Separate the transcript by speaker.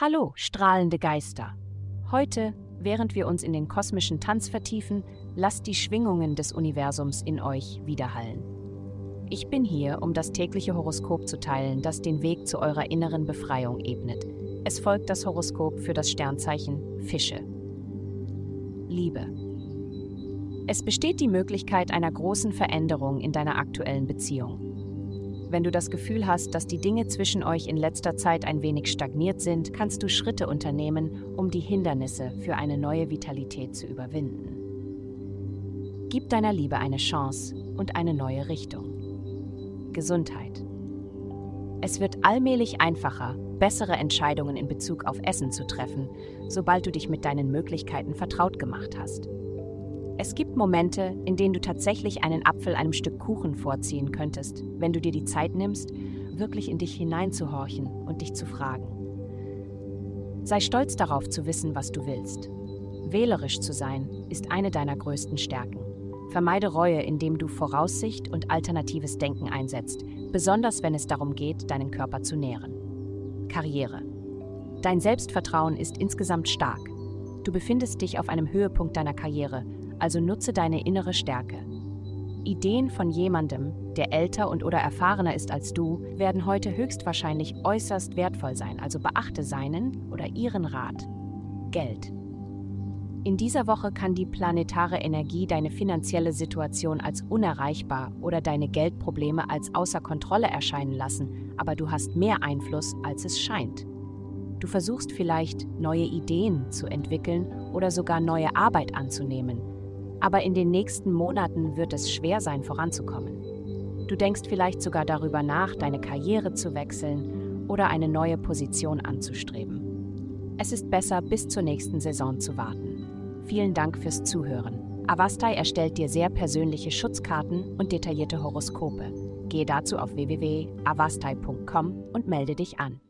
Speaker 1: Hallo, strahlende Geister. Heute, während wir uns in den kosmischen Tanz vertiefen, lasst die Schwingungen des Universums in euch widerhallen. Ich bin hier, um das tägliche Horoskop zu teilen, das den Weg zu eurer inneren Befreiung ebnet. Es folgt das Horoskop für das Sternzeichen Fische. Liebe. Es besteht die Möglichkeit einer großen Veränderung in deiner aktuellen Beziehung. Wenn du das Gefühl hast, dass die Dinge zwischen euch in letzter Zeit ein wenig stagniert sind, kannst du Schritte unternehmen, um die Hindernisse für eine neue Vitalität zu überwinden. Gib deiner Liebe eine Chance und eine neue Richtung. Gesundheit. Es wird allmählich einfacher, bessere Entscheidungen in Bezug auf Essen zu treffen, sobald du dich mit deinen Möglichkeiten vertraut gemacht hast. Es gibt Momente, in denen du tatsächlich einen Apfel einem Stück Kuchen vorziehen könntest, wenn du dir die Zeit nimmst, wirklich in dich hineinzuhorchen und dich zu fragen. Sei stolz darauf zu wissen, was du willst. Wählerisch zu sein ist eine deiner größten Stärken. Vermeide Reue, indem du Voraussicht und alternatives Denken einsetzt, besonders wenn es darum geht, deinen Körper zu nähren. Karriere. Dein Selbstvertrauen ist insgesamt stark. Du befindest dich auf einem Höhepunkt deiner Karriere also nutze deine innere Stärke. Ideen von jemandem, der älter und oder erfahrener ist als du, werden heute höchstwahrscheinlich äußerst wertvoll sein, also beachte seinen oder ihren Rat. Geld. In dieser Woche kann die planetare Energie deine finanzielle Situation als unerreichbar oder deine Geldprobleme als außer Kontrolle erscheinen lassen, aber du hast mehr Einfluss, als es scheint. Du versuchst vielleicht, neue Ideen zu entwickeln oder sogar neue Arbeit anzunehmen, aber in den nächsten Monaten wird es schwer sein, voranzukommen. Du denkst vielleicht sogar darüber nach, deine Karriere zu wechseln oder eine neue Position anzustreben. Es ist besser, bis zur nächsten Saison zu warten. Vielen Dank fürs Zuhören. Avastai erstellt dir sehr persönliche Schutzkarten und detaillierte Horoskope. Gehe dazu auf www.avastai.com und melde dich an.